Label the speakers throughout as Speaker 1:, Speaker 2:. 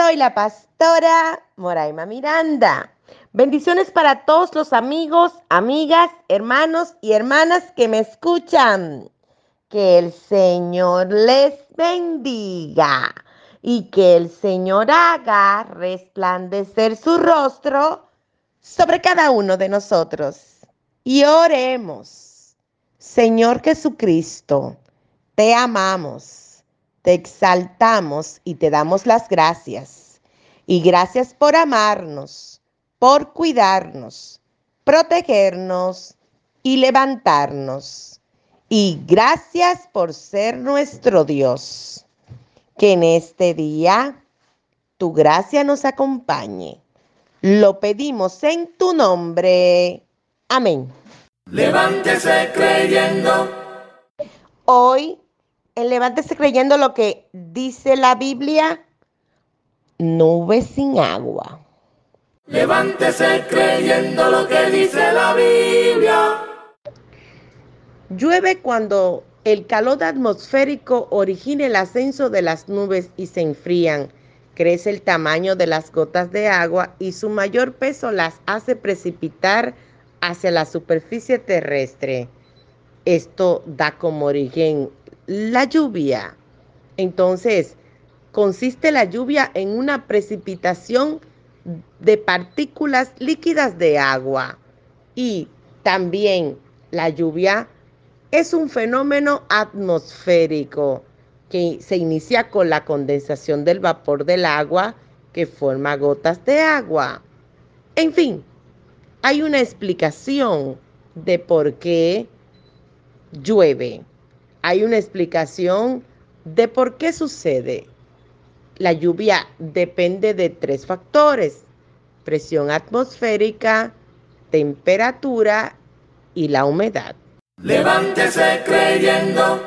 Speaker 1: Soy la pastora Moraima Miranda. Bendiciones para todos los amigos, amigas, hermanos y hermanas que me escuchan. Que el Señor les bendiga y que el Señor haga resplandecer su rostro sobre cada uno de nosotros. Y oremos. Señor Jesucristo, te amamos te exaltamos y te damos las gracias. Y gracias por amarnos, por cuidarnos, protegernos y levantarnos. Y gracias por ser nuestro Dios. Que en este día tu gracia nos acompañe. Lo pedimos en tu nombre. Amén.
Speaker 2: Levántese creyendo.
Speaker 1: Hoy levántese creyendo lo que dice la Biblia, nube sin agua.
Speaker 2: Levántese creyendo lo que dice la Biblia.
Speaker 1: Llueve cuando el calor atmosférico origina el ascenso de las nubes y se enfrían. Crece el tamaño de las gotas de agua y su mayor peso las hace precipitar hacia la superficie terrestre. Esto da como origen la lluvia. Entonces, consiste la lluvia en una precipitación de partículas líquidas de agua. Y también la lluvia es un fenómeno atmosférico que se inicia con la condensación del vapor del agua que forma gotas de agua. En fin, hay una explicación de por qué llueve hay una explicación de por qué sucede. La lluvia depende de tres factores, presión atmosférica, temperatura y la humedad.
Speaker 2: Levántese creyendo.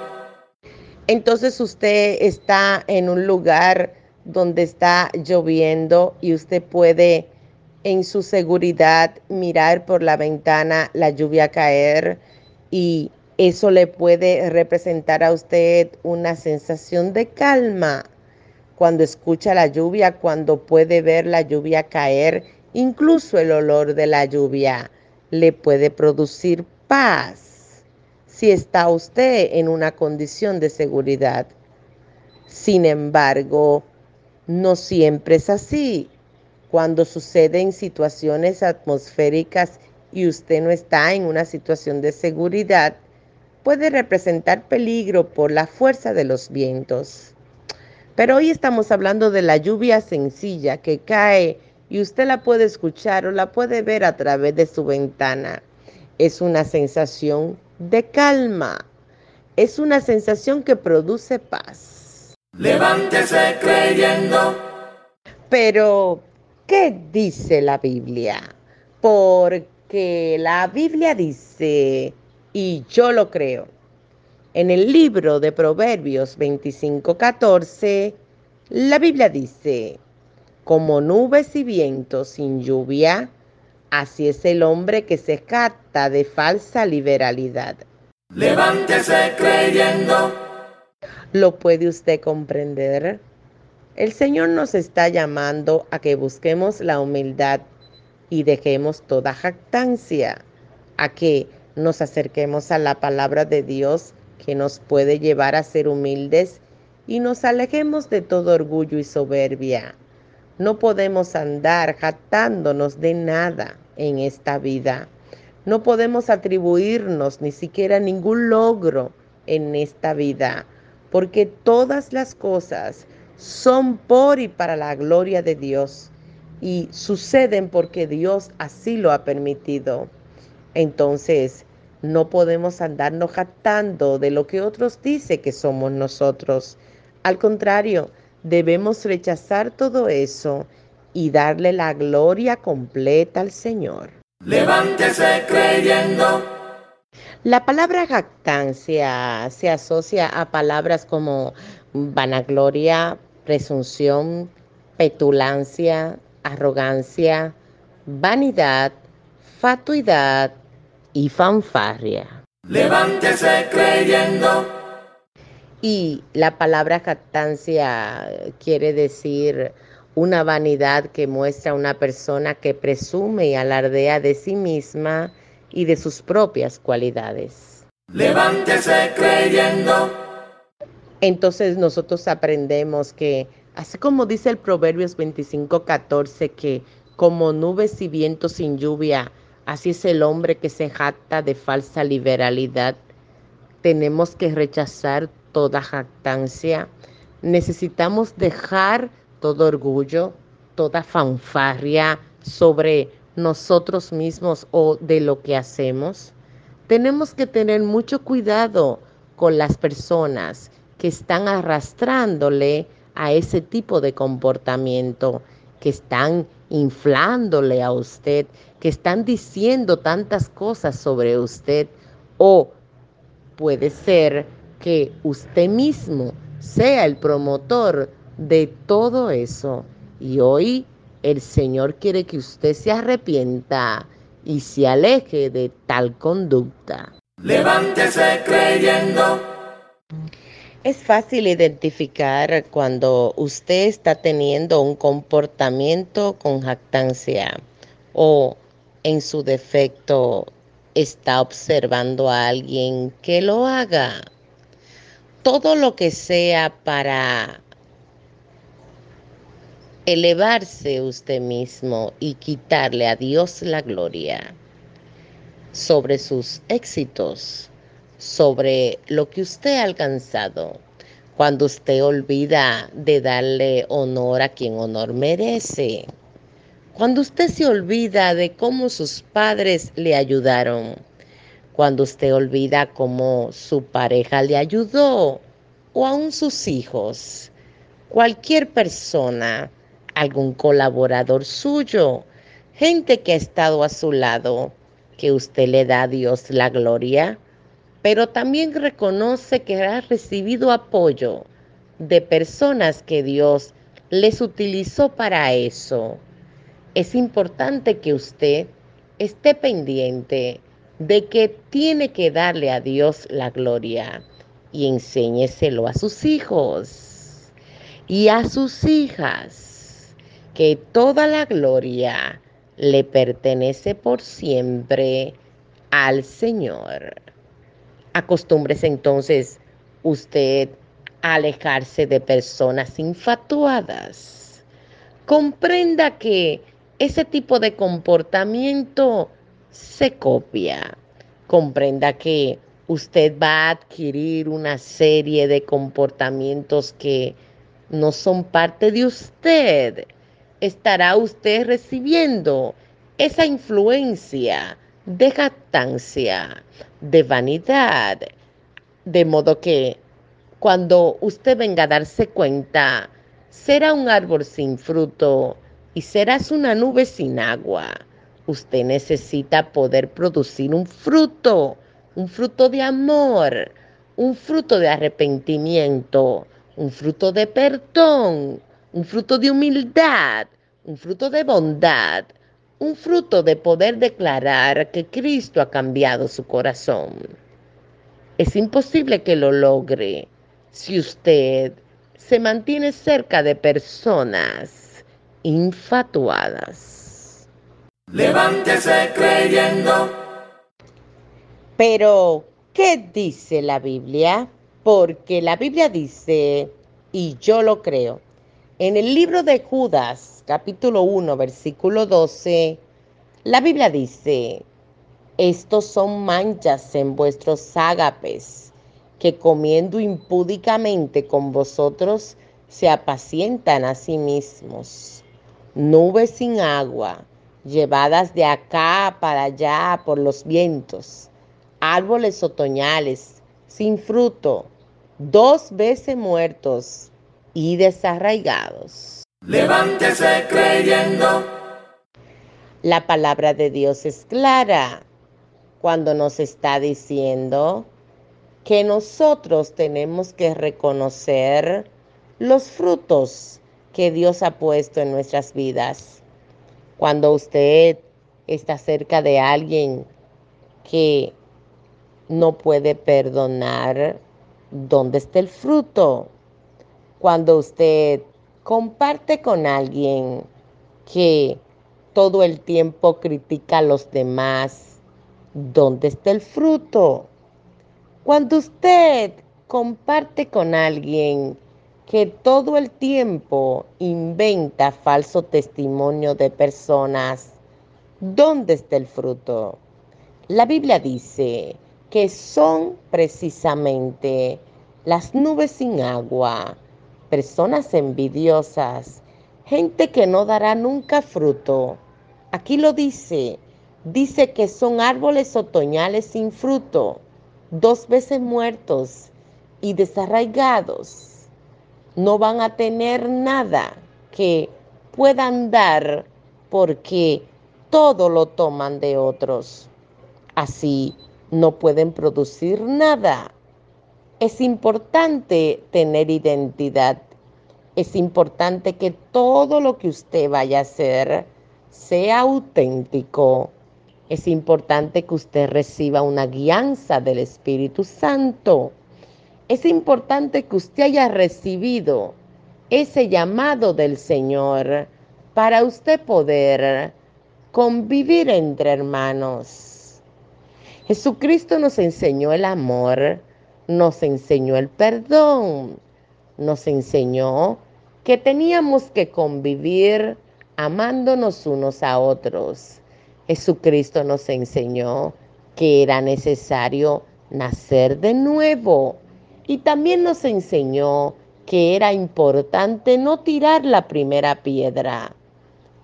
Speaker 1: Entonces usted está en un lugar donde está lloviendo y usted puede en su seguridad mirar por la ventana la lluvia caer y eso le puede representar a usted una sensación de calma cuando escucha la lluvia, cuando puede ver la lluvia caer, incluso el olor de la lluvia le puede producir paz si está usted en una condición de seguridad. Sin embargo, no siempre es así. Cuando sucede en situaciones atmosféricas y usted no está en una situación de seguridad, puede representar peligro por la fuerza de los vientos. Pero hoy estamos hablando de la lluvia sencilla que cae y usted la puede escuchar o la puede ver a través de su ventana. Es una sensación de calma. Es una sensación que produce paz.
Speaker 2: Levántese creyendo.
Speaker 1: Pero, ¿qué dice la Biblia? Porque la Biblia dice y yo lo creo. En el libro de Proverbios 25:14, la Biblia dice, como nubes y vientos sin lluvia, así es el hombre que se jacta de falsa liberalidad.
Speaker 2: Levántese creyendo.
Speaker 1: ¿Lo puede usted comprender? El Señor nos está llamando a que busquemos la humildad y dejemos toda jactancia, a que nos acerquemos a la palabra de Dios que nos puede llevar a ser humildes y nos alejemos de todo orgullo y soberbia. No podemos andar jactándonos de nada en esta vida. No podemos atribuirnos ni siquiera ningún logro en esta vida, porque todas las cosas son por y para la gloria de Dios y suceden porque Dios así lo ha permitido. Entonces, no podemos andarnos jactando de lo que otros dicen que somos nosotros. Al contrario, debemos rechazar todo eso y darle la gloria completa al Señor.
Speaker 2: Levántese creyendo.
Speaker 1: La palabra jactancia se asocia a palabras como vanagloria, presunción, petulancia, arrogancia, vanidad, fatuidad y fanfarria.
Speaker 2: Levántese creyendo.
Speaker 1: Y la palabra jactancia quiere decir una vanidad que muestra a una persona que presume y alardea de sí misma y de sus propias cualidades.
Speaker 2: Levántese creyendo.
Speaker 1: Entonces nosotros aprendemos que, así como dice el Proverbios 25:14, que como nubes y vientos sin lluvia, así es el hombre que se jacta de falsa liberalidad. Tenemos que rechazar toda jactancia. Necesitamos dejar todo orgullo, toda fanfarria sobre nosotros mismos o de lo que hacemos. Tenemos que tener mucho cuidado con las personas que están arrastrándole a ese tipo de comportamiento, que están inflándole a usted, que están diciendo tantas cosas sobre usted o puede ser que usted mismo sea el promotor de todo eso. Y hoy el Señor quiere que usted se arrepienta y se aleje de tal conducta.
Speaker 2: Levántese creyendo.
Speaker 1: Es fácil identificar cuando usted está teniendo un comportamiento con jactancia o en su defecto está observando a alguien que lo haga. Todo lo que sea para elevarse usted mismo y quitarle a Dios la gloria sobre sus éxitos, sobre lo que usted ha alcanzado, cuando usted olvida de darle honor a quien honor merece, cuando usted se olvida de cómo sus padres le ayudaron, cuando usted olvida cómo su pareja le ayudó o aún sus hijos, cualquier persona, algún colaborador suyo, gente que ha estado a su lado, que usted le da a Dios la gloria, pero también reconoce que ha recibido apoyo de personas que Dios les utilizó para eso. Es importante que usted esté pendiente de que tiene que darle a Dios la gloria y enséñeselo a sus hijos y a sus hijas, que toda la gloria le pertenece por siempre al Señor. Acostúmbrese entonces usted a alejarse de personas infatuadas. Comprenda que ese tipo de comportamiento se copia. Comprenda que usted va a adquirir una serie de comportamientos que no son parte de usted. Estará usted recibiendo esa influencia de jactancia, de vanidad, de modo que cuando usted venga a darse cuenta, será un árbol sin fruto y serás una nube sin agua. Usted necesita poder producir un fruto, un fruto de amor, un fruto de arrepentimiento, un fruto de perdón, un fruto de humildad, un fruto de bondad, un fruto de poder declarar que Cristo ha cambiado su corazón. Es imposible que lo logre si usted se mantiene cerca de personas infatuadas.
Speaker 2: Levántese creyendo.
Speaker 1: Pero, ¿qué dice la Biblia? Porque la Biblia dice, y yo lo creo, en el libro de Judas, capítulo 1, versículo 12, la Biblia dice, estos son manchas en vuestros ágapes, que comiendo impúdicamente con vosotros se apacientan a sí mismos. Nubes sin agua llevadas de acá para allá por los vientos, árboles otoñales sin fruto, dos veces muertos, y desarraigados.
Speaker 2: Levántese creyendo.
Speaker 1: La palabra de Dios es clara cuando nos está diciendo que nosotros tenemos que reconocer los frutos que Dios ha puesto en nuestras vidas. Cuando usted está cerca de alguien que no puede perdonar, ¿dónde está el fruto? Cuando usted comparte con alguien que todo el tiempo critica a los demás, ¿dónde está el fruto? Cuando usted comparte con alguien que todo el tiempo inventa falso testimonio de personas, ¿dónde está el fruto? La Biblia dice que son precisamente las nubes sin agua, personas envidiosas, gente que no dará nunca fruto. Aquí lo dice, dice que son árboles otoñales sin fruto, dos veces muertos y desarraigados. No van a tener nada que puedan dar porque todo lo toman de otros. Así no pueden producir nada. Es importante tener identidad. Es importante que todo lo que usted vaya a hacer sea auténtico. Es importante que usted reciba una guianza del Espíritu Santo. Es importante que usted haya recibido ese llamado del Señor para usted poder convivir entre hermanos. Jesucristo nos enseñó el amor, nos enseñó el perdón, nos enseñó que teníamos que convivir amándonos unos a otros. Jesucristo nos enseñó que era necesario nacer de nuevo y también nos enseñó que era importante no tirar la primera piedra.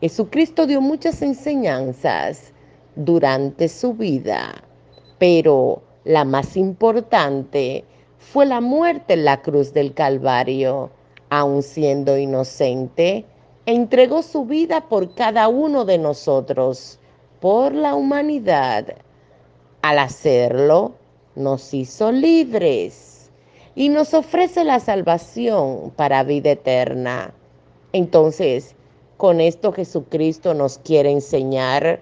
Speaker 1: Jesucristo dio muchas enseñanzas durante su vida pero la más importante fue la muerte en la cruz del Calvario. Aun siendo inocente, entregó su vida por cada uno de nosotros, por la humanidad. Al hacerlo, nos hizo libres y nos ofrece la salvación para vida eterna. Entonces, con esto Jesucristo nos quiere enseñar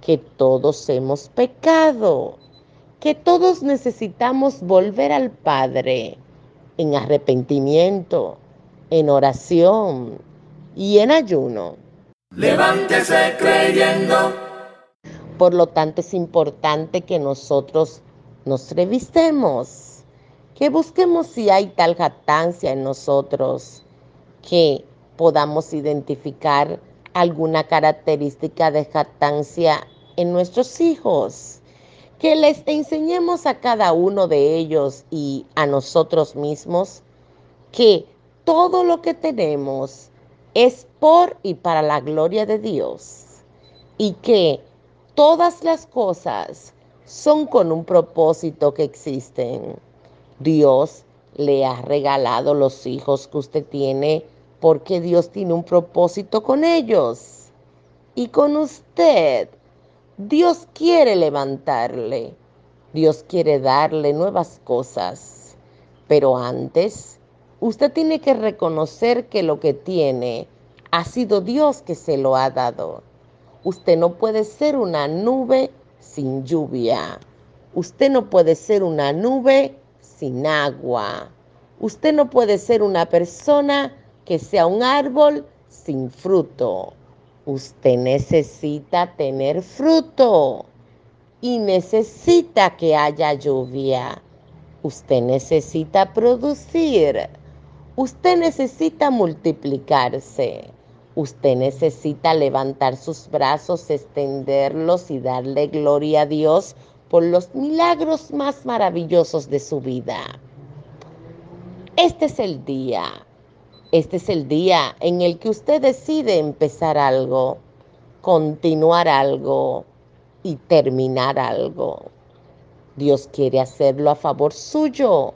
Speaker 1: que todos hemos pecado que todos necesitamos volver al Padre en arrepentimiento, en oración y en ayuno.
Speaker 2: Levántese creyendo.
Speaker 1: Por lo tanto, es importante que nosotros nos revistemos, que busquemos si hay tal jactancia en nosotros, que podamos identificar alguna característica de jactancia en nuestros hijos que les enseñemos a cada uno de ellos y a nosotros mismos que todo lo que tenemos es por y para la gloria de Dios y que todas las cosas son con un propósito que existen. Dios le ha regalado los hijos que usted tiene porque Dios tiene un propósito con ellos y con usted Dios quiere levantarle, Dios quiere darle nuevas cosas, pero antes usted tiene que reconocer que lo que tiene ha sido Dios que se lo ha dado. Usted no puede ser una nube sin lluvia. Usted no puede ser una nube sin agua. Usted no puede ser una persona que sea un árbol sin fruto. Usted necesita tener fruto y necesita que haya lluvia. Usted necesita producir. Usted necesita multiplicarse. Usted necesita levantar sus brazos, extenderlos y darle gloria a Dios por los milagros más maravillosos de su vida. Este es el día este es el día en el que usted decide empezar algo, continuar algo y terminar algo. Dios quiere hacerlo a favor suyo.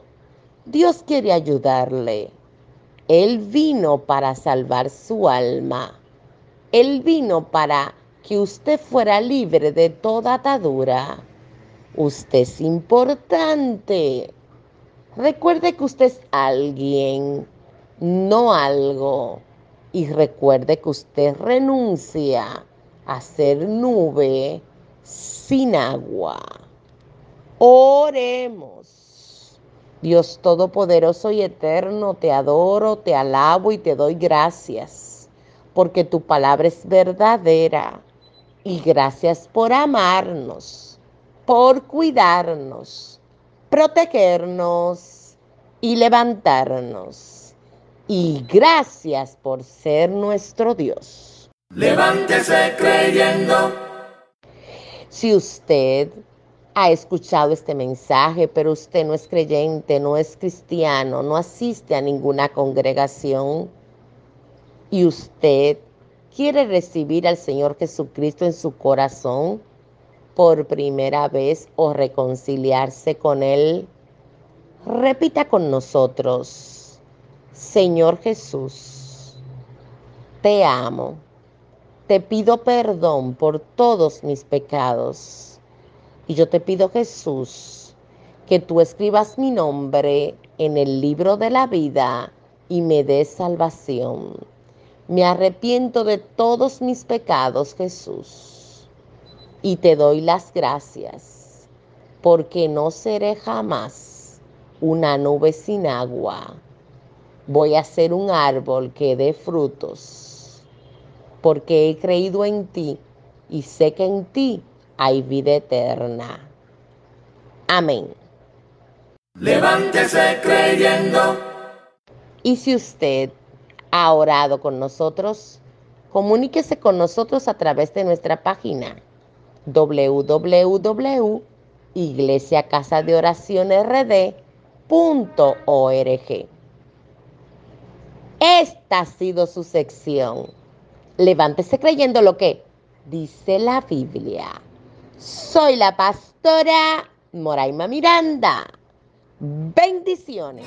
Speaker 1: Dios quiere ayudarle. Él vino para salvar su alma. Él vino para que usted fuera libre de toda atadura. Usted es importante. Recuerde que usted es alguien, no algo. Y recuerde que usted renuncia a ser nube sin agua. Oremos. Dios Todopoderoso y Eterno, te adoro, te alabo y te doy gracias, porque tu palabra es verdadera. Y gracias por amarnos, por cuidarnos, protegernos y levantarnos. Y gracias por ser nuestro Dios.
Speaker 2: Levántese creyendo.
Speaker 1: Si usted ha escuchado este mensaje, pero usted no es creyente, no es cristiano, no asiste a ninguna congregación y usted quiere recibir al Señor Jesucristo en su corazón por primera vez o reconciliarse con Él, repita con nosotros, Señor Jesús, te amo, te pido perdón por todos mis pecados y yo te pido, Jesús, que tú escribas mi nombre en el libro de la vida y me des salvación. Me arrepiento de todos mis pecados, Jesús, y te doy las gracias, porque no seré jamás una nube sin agua. Voy a ser un árbol que dé frutos, porque he creído en ti y sé que en ti hay vida eterna. Amén.
Speaker 2: Levántese creyendo.
Speaker 1: Y si usted ha orado con nosotros, comuníquese con nosotros a través de nuestra página www.iglesiacasadeoracionrd.org. Esta ha sido su sección. Levántese creyendo lo que dice la Biblia. Soy la pastora Moraima Miranda. Bendiciones.